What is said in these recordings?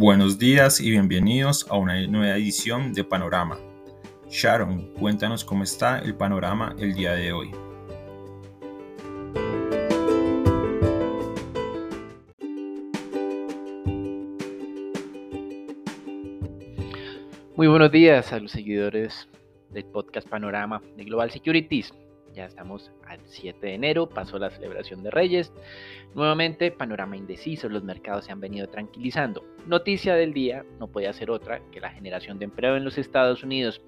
Buenos días y bienvenidos a una nueva edición de Panorama. Sharon, cuéntanos cómo está el panorama el día de hoy. Muy buenos días a los seguidores del podcast Panorama de Global Securities. Ya estamos al 7 de enero, pasó la celebración de Reyes. Nuevamente, panorama indeciso, los mercados se han venido tranquilizando. Noticia del día no puede ser otra que la generación de empleo en los Estados Unidos.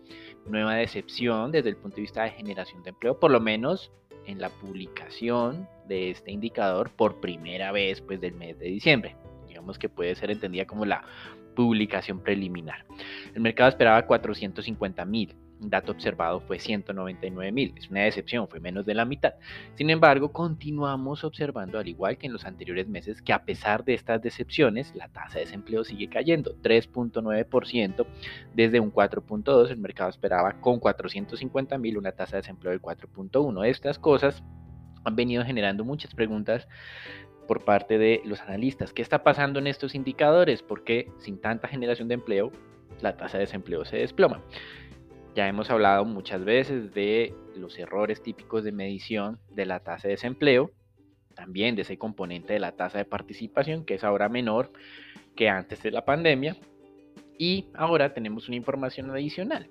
Nueva decepción desde el punto de vista de generación de empleo, por lo menos en la publicación de este indicador por primera vez pues, del mes de diciembre. Digamos que puede ser entendida como la publicación preliminar. El mercado esperaba 450 mil dato observado fue 199 mil. Es una decepción, fue menos de la mitad. Sin embargo, continuamos observando, al igual que en los anteriores meses, que a pesar de estas decepciones, la tasa de desempleo sigue cayendo, 3.9% desde un 4.2. El mercado esperaba con 450 mil una tasa de desempleo del 4.1. Estas cosas han venido generando muchas preguntas por parte de los analistas. ¿Qué está pasando en estos indicadores? ¿Por qué sin tanta generación de empleo la tasa de desempleo se desploma? Ya hemos hablado muchas veces de los errores típicos de medición de la tasa de desempleo, también de ese componente de la tasa de participación, que es ahora menor que antes de la pandemia. Y ahora tenemos una información adicional,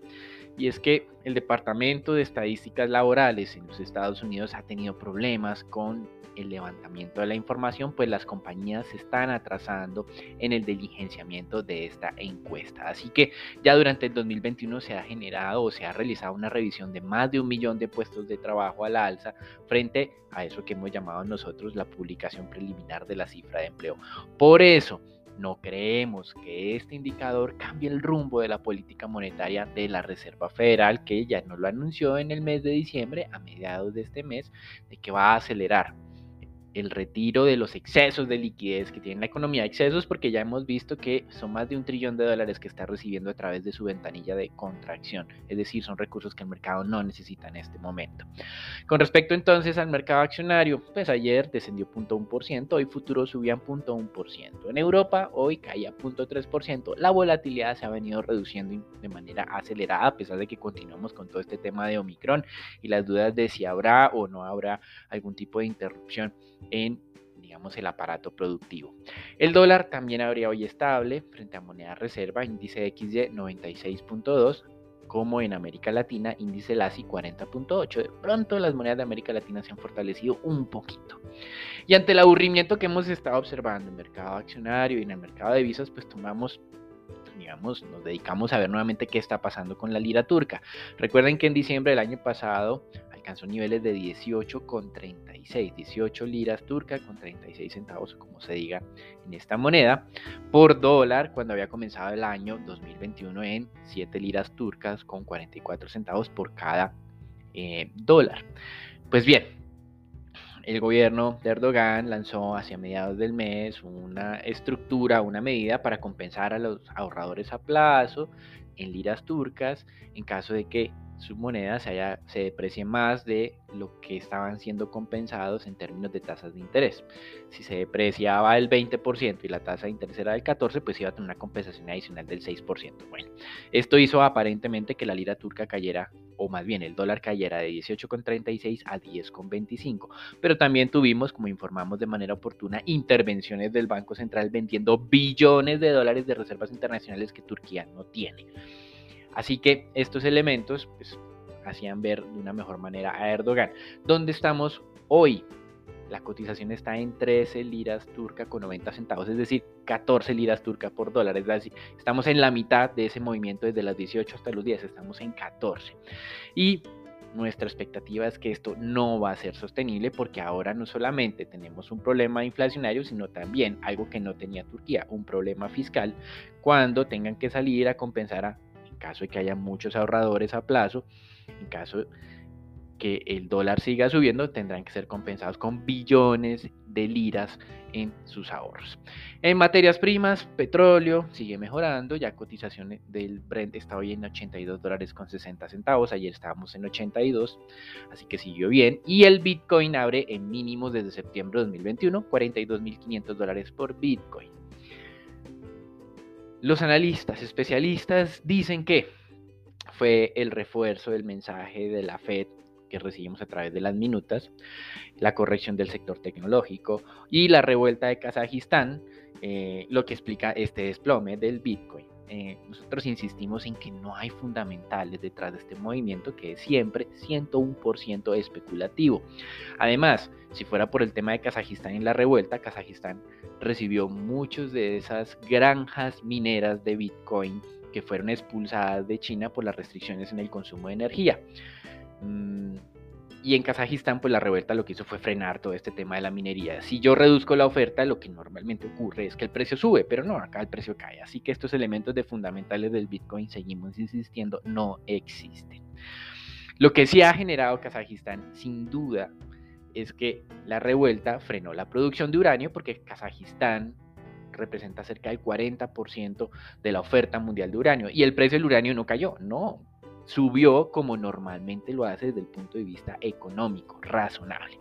y es que el Departamento de Estadísticas Laborales en los Estados Unidos ha tenido problemas con el levantamiento de la información, pues las compañías se están atrasando en el diligenciamiento de esta encuesta. Así que ya durante el 2021 se ha generado o se ha realizado una revisión de más de un millón de puestos de trabajo a la alza frente a eso que hemos llamado nosotros la publicación preliminar de la cifra de empleo. Por eso, no creemos que este indicador cambie el rumbo de la política monetaria de la Reserva Federal, que ya nos lo anunció en el mes de diciembre, a mediados de este mes, de que va a acelerar el retiro de los excesos de liquidez que tiene la economía, excesos porque ya hemos visto que son más de un trillón de dólares que está recibiendo a través de su ventanilla de contracción, es decir, son recursos que el mercado no necesita en este momento. Con respecto entonces al mercado accionario, pues ayer descendió 0.1%, hoy futuro subían 0.1%. En Europa hoy caía 0.3%, la volatilidad se ha venido reduciendo de manera acelerada a pesar de que continuamos con todo este tema de Omicron y las dudas de si habrá o no habrá algún tipo de interrupción en digamos el aparato productivo. El dólar también habría hoy estable frente a moneda reserva, índice XY 96.2, como en América Latina, índice LASI 40.8. De pronto las monedas de América Latina se han fortalecido un poquito. Y ante el aburrimiento que hemos estado observando en el mercado accionario y en el mercado de divisas, pues tomamos digamos, nos dedicamos a ver nuevamente qué está pasando con la lira turca. Recuerden que en diciembre del año pasado alcanzó niveles de 18,36, 18 liras turcas con 36 centavos, como se diga en esta moneda, por dólar cuando había comenzado el año 2021 en 7 liras turcas con 44 centavos por cada eh, dólar. Pues bien, el gobierno de Erdogan lanzó hacia mediados del mes una estructura, una medida para compensar a los ahorradores a plazo en liras turcas en caso de que su moneda se, haya, se deprecie más de lo que estaban siendo compensados en términos de tasas de interés. Si se depreciaba el 20% y la tasa de interés era del 14%, pues iba a tener una compensación adicional del 6%. Bueno, esto hizo aparentemente que la lira turca cayera, o más bien el dólar cayera de 18,36 a 10,25. Pero también tuvimos, como informamos de manera oportuna, intervenciones del Banco Central vendiendo billones de dólares de reservas internacionales que Turquía no tiene. Así que estos elementos pues, hacían ver de una mejor manera a Erdogan. ¿Dónde estamos hoy? La cotización está en 13 liras turca con 90 centavos, es decir, 14 liras turca por dólar. Es decir, estamos en la mitad de ese movimiento desde las 18 hasta los 10, estamos en 14. Y nuestra expectativa es que esto no va a ser sostenible porque ahora no solamente tenemos un problema inflacionario, sino también algo que no tenía Turquía, un problema fiscal, cuando tengan que salir a compensar a caso de que haya muchos ahorradores a plazo, en caso que el dólar siga subiendo, tendrán que ser compensados con billones de liras en sus ahorros. En materias primas, petróleo sigue mejorando, ya cotización del Brent está hoy en 82 dólares con 60 centavos, ayer estábamos en 82, así que siguió bien. Y el Bitcoin abre en mínimos desde septiembre de 2021, 42.500 dólares por Bitcoin. Los analistas, especialistas dicen que fue el refuerzo del mensaje de la Fed que recibimos a través de las minutas, la corrección del sector tecnológico y la revuelta de Kazajistán, eh, lo que explica este desplome del Bitcoin. Eh, nosotros insistimos en que no hay fundamentales detrás de este movimiento que es siempre 101% especulativo. Además, si fuera por el tema de Kazajistán en la revuelta, Kazajistán recibió muchas de esas granjas mineras de Bitcoin que fueron expulsadas de China por las restricciones en el consumo de energía. Mm, y en Kazajistán, pues la revuelta lo que hizo fue frenar todo este tema de la minería. Si yo reduzco la oferta, lo que normalmente ocurre es que el precio sube, pero no, acá el precio cae. Así que estos elementos de fundamentales del Bitcoin, seguimos insistiendo, no existen. Lo que sí ha generado Kazajistán, sin duda, es que la revuelta frenó la producción de uranio porque Kazajistán representa cerca del 40% de la oferta mundial de uranio y el precio del uranio no cayó, no, subió como normalmente lo hace desde el punto de vista económico, razonable.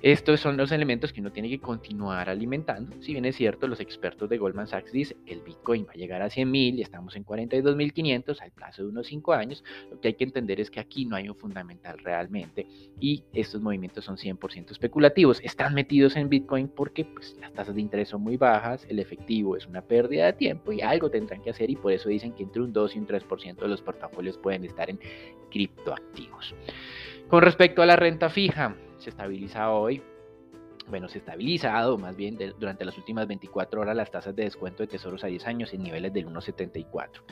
Estos son los elementos que uno tiene que continuar alimentando. Si bien es cierto, los expertos de Goldman Sachs dicen que el Bitcoin va a llegar a 100 mil y estamos en 42.500 al plazo de unos 5 años, lo que hay que entender es que aquí no hay un fundamental realmente y estos movimientos son 100% especulativos. Están metidos en Bitcoin porque pues, las tasas de interés son muy bajas, el efectivo es una pérdida de tiempo y algo tendrán que hacer y por eso dicen que entre un 2 y un 3% de los portafolios pueden estar en criptoactivos. Con respecto a la renta fija, se estabiliza hoy. Bueno, se ha estabilizado más bien durante las últimas 24 horas las tasas de descuento de tesoros a 10 años en niveles del 1,74.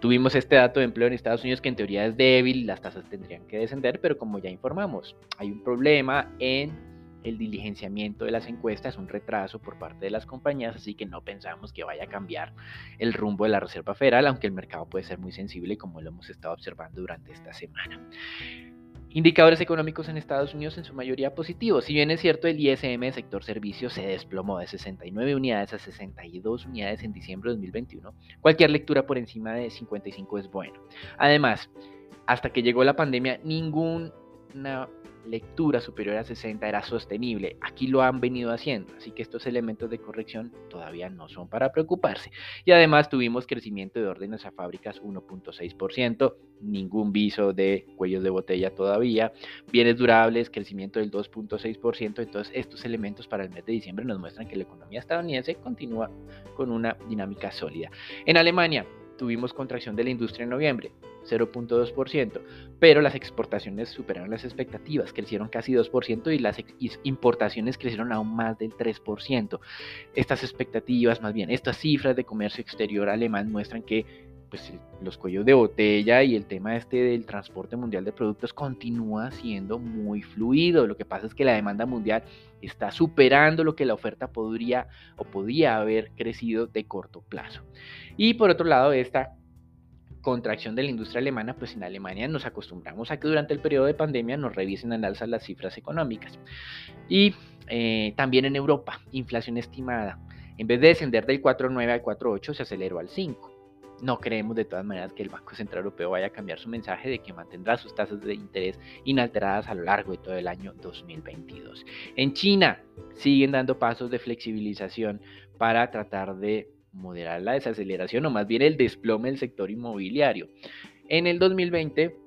Tuvimos este dato de empleo en Estados Unidos que en teoría es débil, las tasas tendrían que descender, pero como ya informamos, hay un problema en el diligenciamiento de las encuestas, un retraso por parte de las compañías, así que no pensamos que vaya a cambiar el rumbo de la Reserva Federal, aunque el mercado puede ser muy sensible como lo hemos estado observando durante esta semana. Indicadores económicos en Estados Unidos en su mayoría positivos. Si bien es cierto, el ISM de sector servicios se desplomó de 69 unidades a 62 unidades en diciembre de 2021, cualquier lectura por encima de 55 es bueno. Además, hasta que llegó la pandemia, ninguna lectura superior a 60 era sostenible. Aquí lo han venido haciendo, así que estos elementos de corrección todavía no son para preocuparse. Y además tuvimos crecimiento de órdenes a fábricas 1.6%, ningún viso de cuellos de botella todavía, bienes durables, crecimiento del 2.6%, entonces estos elementos para el mes de diciembre nos muestran que la economía estadounidense continúa con una dinámica sólida. En Alemania, tuvimos contracción de la industria en noviembre, 0.2%, pero las exportaciones superaron las expectativas, crecieron casi 2% y las importaciones crecieron aún más del 3%. Estas expectativas, más bien, estas cifras de comercio exterior alemán muestran que pues, los cuellos de botella y el tema este del transporte mundial de productos continúa siendo muy fluido. Lo que pasa es que la demanda mundial está superando lo que la oferta podría o podía haber crecido de corto plazo. Y por otro lado, esta contracción de la industria alemana, pues en Alemania nos acostumbramos a que durante el periodo de pandemia nos revisen al alza las cifras económicas. Y eh, también en Europa, inflación estimada. En vez de descender del 4,9 al 4,8, se aceleró al 5. No creemos de todas maneras que el Banco Central Europeo vaya a cambiar su mensaje de que mantendrá sus tasas de interés inalteradas a lo largo de todo el año 2022. En China siguen dando pasos de flexibilización para tratar de moderar la desaceleración o más bien el desplome del sector inmobiliario. En el 2020,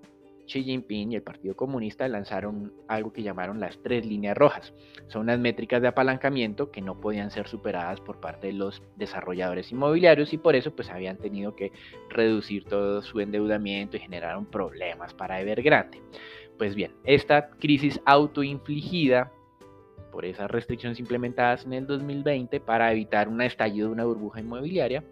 Xi Jinping y el Partido Comunista lanzaron algo que llamaron las tres líneas rojas. Son unas métricas de apalancamiento que no podían ser superadas por parte de los desarrolladores inmobiliarios y por eso pues habían tenido que reducir todo su endeudamiento y generaron problemas para Evergrande. Pues bien, esta crisis autoinfligida por esas restricciones implementadas en el 2020 para evitar un estallido de una burbuja inmobiliaria,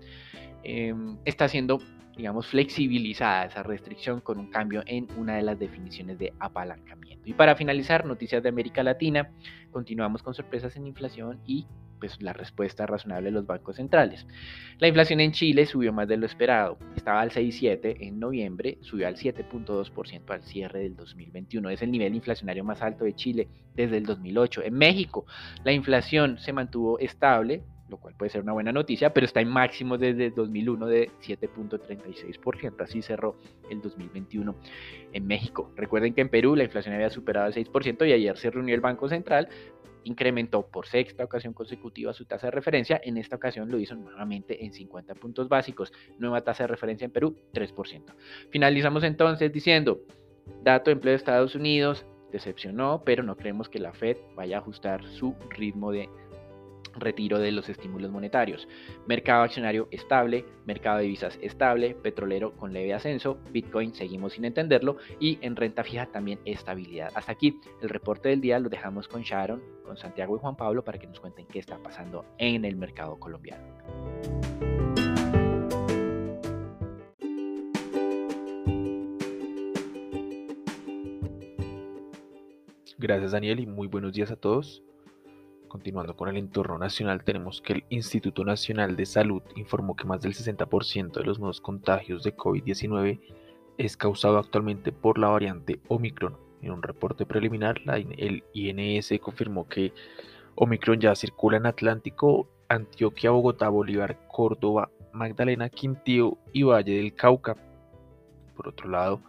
em, está siendo, digamos, flexibilizada esa restricción con un cambio en una de las definiciones de apalancamiento. Y para finalizar, noticias de América Latina, continuamos con sorpresas en inflación y pues la respuesta razonable de los bancos centrales. La inflación en Chile subió más de lo esperado, estaba al 6,7 en noviembre, subió al 7.2% al cierre del 2021, es el nivel inflacionario más alto de Chile desde el 2008. En México, la inflación se mantuvo estable, lo cual puede ser una buena noticia, pero está en máximo desde el 2001 de 7.36%, así cerró el 2021 en México. Recuerden que en Perú la inflación había superado el 6% y ayer se reunió el Banco Central incrementó por sexta ocasión consecutiva su tasa de referencia. En esta ocasión lo hizo nuevamente en 50 puntos básicos. Nueva tasa de referencia en Perú, 3%. Finalizamos entonces diciendo, dato de empleo de Estados Unidos, decepcionó, pero no creemos que la Fed vaya a ajustar su ritmo de retiro de los estímulos monetarios. Mercado accionario estable, mercado de divisas estable, petrolero con leve ascenso, Bitcoin seguimos sin entenderlo y en renta fija también estabilidad. Hasta aquí el reporte del día lo dejamos con Sharon, con Santiago y Juan Pablo para que nos cuenten qué está pasando en el mercado colombiano. Gracias Daniel y muy buenos días a todos. Continuando con el entorno nacional, tenemos que el Instituto Nacional de Salud informó que más del 60% de los nuevos contagios de COVID-19 es causado actualmente por la variante Omicron. En un reporte preliminar, el INS confirmó que Omicron ya circula en Atlántico, Antioquia, Bogotá, Bolívar, Córdoba, Magdalena, Quintío y Valle del Cauca. Por otro lado,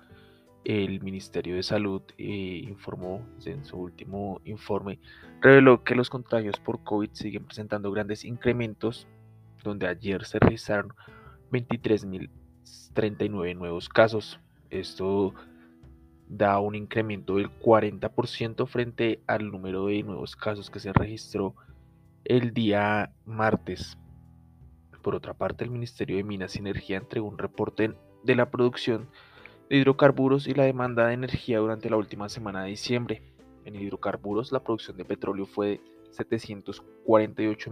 el Ministerio de Salud eh, informó en su último informe, reveló que los contagios por COVID siguen presentando grandes incrementos, donde ayer se registraron 23.039 nuevos casos. Esto da un incremento del 40% frente al número de nuevos casos que se registró el día martes. Por otra parte, el Ministerio de Minas y Energía entregó un reporte de la producción de hidrocarburos y la demanda de energía durante la última semana de diciembre. En hidrocarburos, la producción de petróleo fue de 748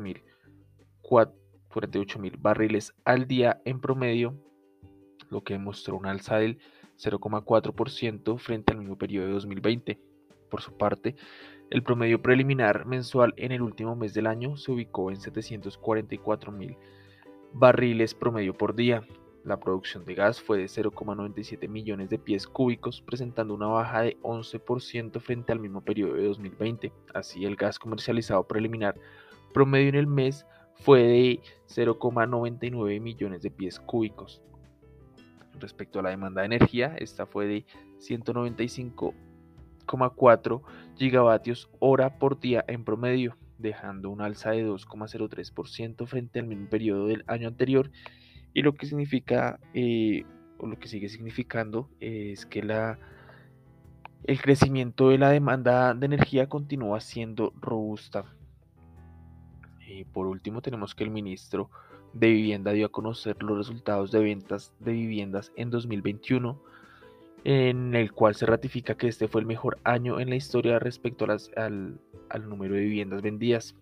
mil barriles al día en promedio, lo que demostró un alza del 0,4% frente al mismo periodo de 2020. Por su parte, el promedio preliminar mensual en el último mes del año se ubicó en 744 mil barriles promedio por día, la producción de gas fue de 0,97 millones de pies cúbicos, presentando una baja de 11% frente al mismo periodo de 2020. Así, el gas comercializado preliminar promedio en el mes fue de 0,99 millones de pies cúbicos. Respecto a la demanda de energía, esta fue de 195,4 gigavatios hora por día en promedio, dejando un alza de 2,03% frente al mismo periodo del año anterior y lo que significa, eh, o lo que sigue significando, es que la, el crecimiento de la demanda de energía continúa siendo robusta. Y por último, tenemos que el ministro de Vivienda dio a conocer los resultados de ventas de viviendas en 2021, en el cual se ratifica que este fue el mejor año en la historia respecto al, al número de viviendas vendidas.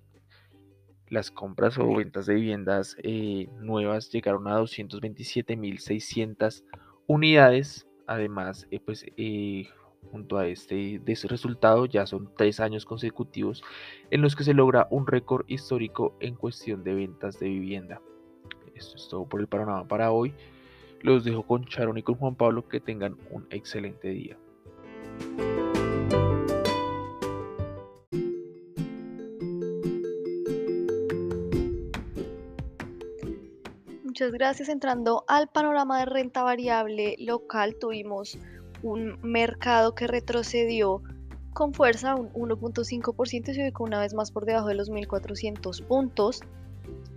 Las compras o ventas de viviendas eh, nuevas llegaron a 227.600 unidades. Además, eh, pues eh, junto a este de ese resultado ya son tres años consecutivos en los que se logra un récord histórico en cuestión de ventas de vivienda. Esto es todo por el panorama para hoy. Los dejo con Charon y con Juan Pablo. Que tengan un excelente día. Muchas gracias. Entrando al panorama de renta variable local, tuvimos un mercado que retrocedió con fuerza un 1.5% y se ubicó una vez más por debajo de los 1.400 puntos.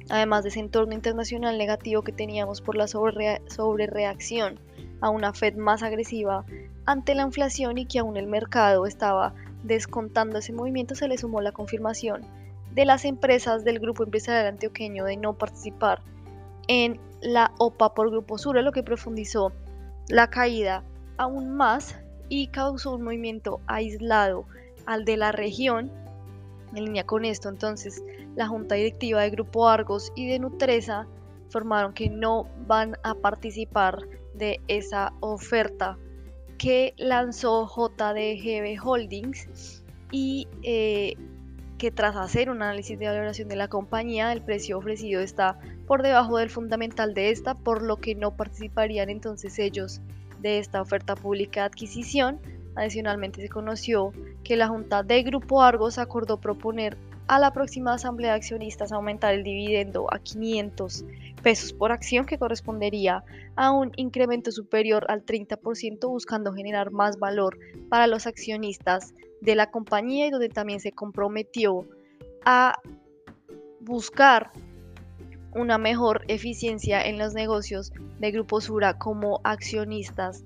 Además de ese entorno internacional negativo que teníamos por la sobrereacción a una Fed más agresiva ante la inflación y que aún el mercado estaba descontando ese movimiento, se le sumó la confirmación de las empresas del grupo empresarial antioqueño de no participar en la OPA por Grupo Sur, lo que profundizó la caída aún más y causó un movimiento aislado al de la región. En línea con esto, entonces, la junta directiva de Grupo Argos y de Nutresa informaron que no van a participar de esa oferta que lanzó JDGB Holdings y eh, que tras hacer un análisis de valoración de la compañía, el precio ofrecido está por debajo del fundamental de esta, por lo que no participarían entonces ellos de esta oferta pública de adquisición. Adicionalmente se conoció que la Junta de Grupo Argos acordó proponer a la próxima asamblea de accionistas aumentar el dividendo a 500 pesos por acción que correspondería a un incremento superior al 30% buscando generar más valor para los accionistas de la compañía y donde también se comprometió a buscar una mejor eficiencia en los negocios de Grupo Sura como accionistas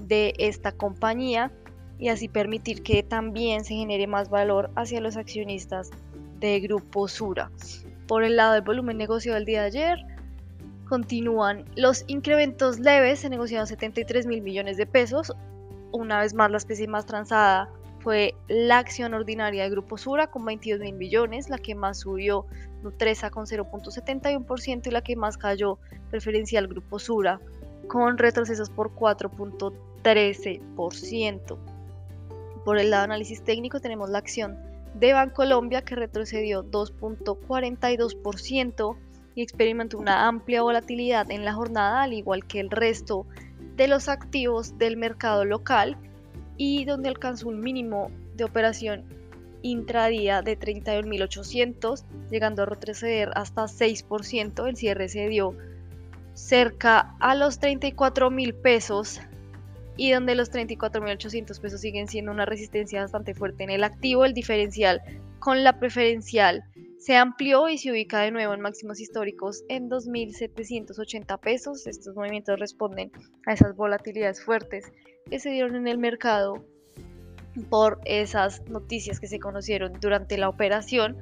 de esta compañía y así permitir que también se genere más valor hacia los accionistas de Grupo Sura. Por el lado del volumen negocio del día de ayer, continúan los incrementos leves, se negociaron 73 mil millones de pesos. Una vez más, la especie más transada fue la acción ordinaria de Grupo Sura con 22 mil millones, la que más subió Nutresa con 0.71% y la que más cayó preferencial Grupo Sura con retrocesos por 4.13%. Por el lado de análisis técnico tenemos la acción de Bancolombia que retrocedió 2.42% y experimentó una amplia volatilidad en la jornada, al igual que el resto de los activos del mercado local y donde alcanzó un mínimo de operación intradía de 31.800, llegando a retroceder hasta 6%. El cierre se dio cerca a los 34.000 pesos y donde los 34.800 pesos siguen siendo una resistencia bastante fuerte en el activo, el diferencial con la preferencial se amplió y se ubica de nuevo en máximos históricos en 2.780 pesos. Estos movimientos responden a esas volatilidades fuertes que se dieron en el mercado por esas noticias que se conocieron durante la operación.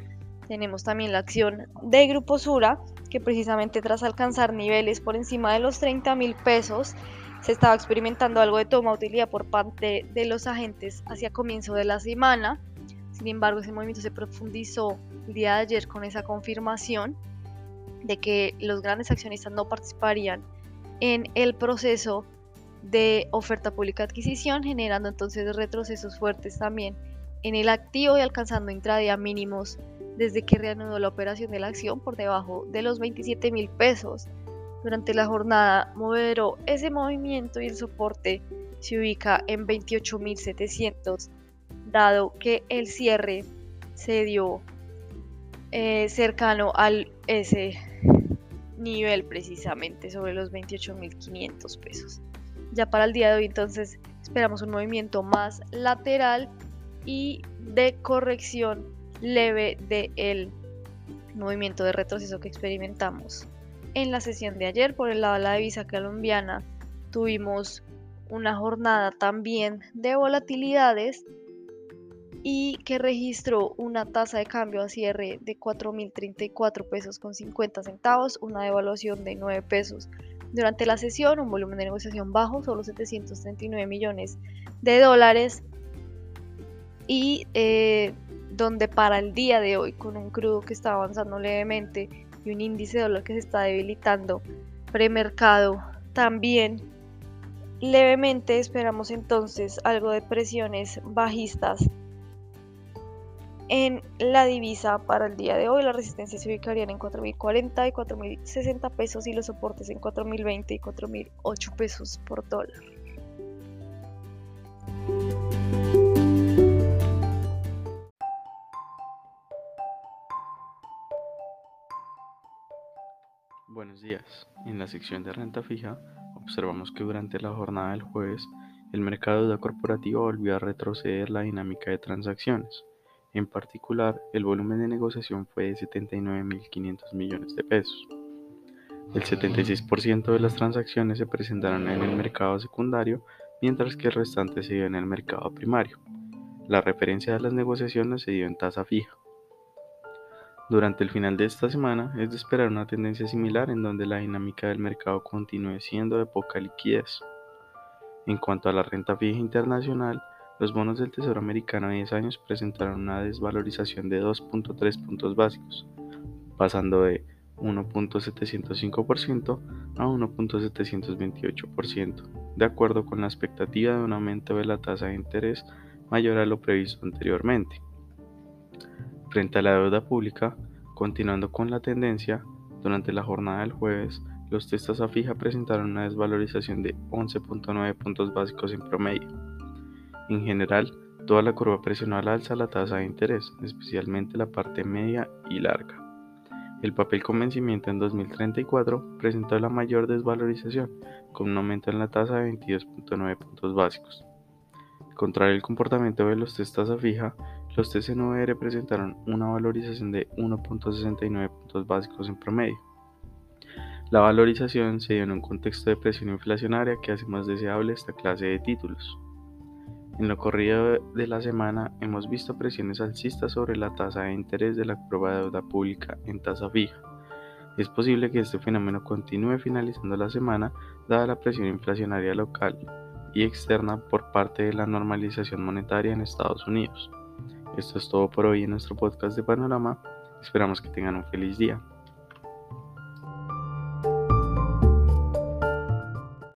Tenemos también la acción de Grupo Sura, que precisamente tras alcanzar niveles por encima de los 30 mil pesos, se estaba experimentando algo de toma utilidad por parte de los agentes hacia comienzo de la semana. Sin embargo, ese movimiento se profundizó el día de ayer con esa confirmación de que los grandes accionistas no participarían en el proceso de oferta pública adquisición, generando entonces retrocesos fuertes también en el activo y alcanzando intradía mínimos desde que reanudó la operación de la acción por debajo de los 27 mil pesos durante la jornada moderó ese movimiento y el soporte se ubica en 28.700, dado que el cierre se dio eh, cercano al ese nivel precisamente sobre los 28.500 pesos. Ya para el día de hoy entonces esperamos un movimiento más lateral y de corrección leve del movimiento de retroceso que experimentamos en la sesión de ayer. Por el lado de la divisa colombiana tuvimos una jornada también de volatilidades y que registró una tasa de cambio a cierre de 4.034 pesos con 50 centavos, una devaluación de 9 pesos durante la sesión, un volumen de negociación bajo, solo 739 millones de dólares. Y eh, donde para el día de hoy con un crudo que está avanzando levemente y un índice de dólar que se está debilitando premercado también levemente esperamos entonces algo de presiones bajistas en la divisa para el día de hoy la resistencia se ubicarían en 4.040 y 4.060 pesos y los soportes en 4.020 y 4.008 pesos por dólar. Buenos días. En la sección de renta fija, observamos que durante la jornada del jueves, el mercado de deuda corporativa volvió a retroceder la dinámica de transacciones. En particular, el volumen de negociación fue de 79.500 millones de pesos. El 76% de las transacciones se presentaron en el mercado secundario, mientras que el restante se dio en el mercado primario. La referencia de las negociaciones se dio en tasa fija. Durante el final de esta semana es de esperar una tendencia similar en donde la dinámica del mercado continúe siendo de poca liquidez. En cuanto a la renta fija internacional, los bonos del Tesoro americano a 10 años presentaron una desvalorización de 2.3 puntos básicos, pasando de 1.705% a 1.728%, de acuerdo con la expectativa de un aumento de la tasa de interés mayor a lo previsto anteriormente. Frente a la deuda pública, continuando con la tendencia, durante la jornada del jueves, los testas a fija presentaron una desvalorización de 11.9 puntos básicos en promedio. En general, toda la curva presionó al alza la tasa de interés, especialmente la parte media y larga. El papel con vencimiento en 2034 presentó la mayor desvalorización, con un aumento en la tasa de 22.9 puntos básicos. Contrario al comportamiento de los testas a fija, Los TCNR presentaron una valorización de 1.69 puntos básicos en promedio. La valorización se dio en un contexto de presión inflacionaria que hace más deseable esta clase de títulos. En lo corrido de la semana hemos visto presiones alcistas sobre la tasa de interés de la prueba de deuda pública en tasa fija. Es posible que este fenómeno continúe finalizando la semana dada la presión inflacionaria local y externa por parte de la normalización monetaria en Estados Unidos. Esto es todo por hoy en nuestro podcast de Panorama. Esperamos que tengan un feliz día.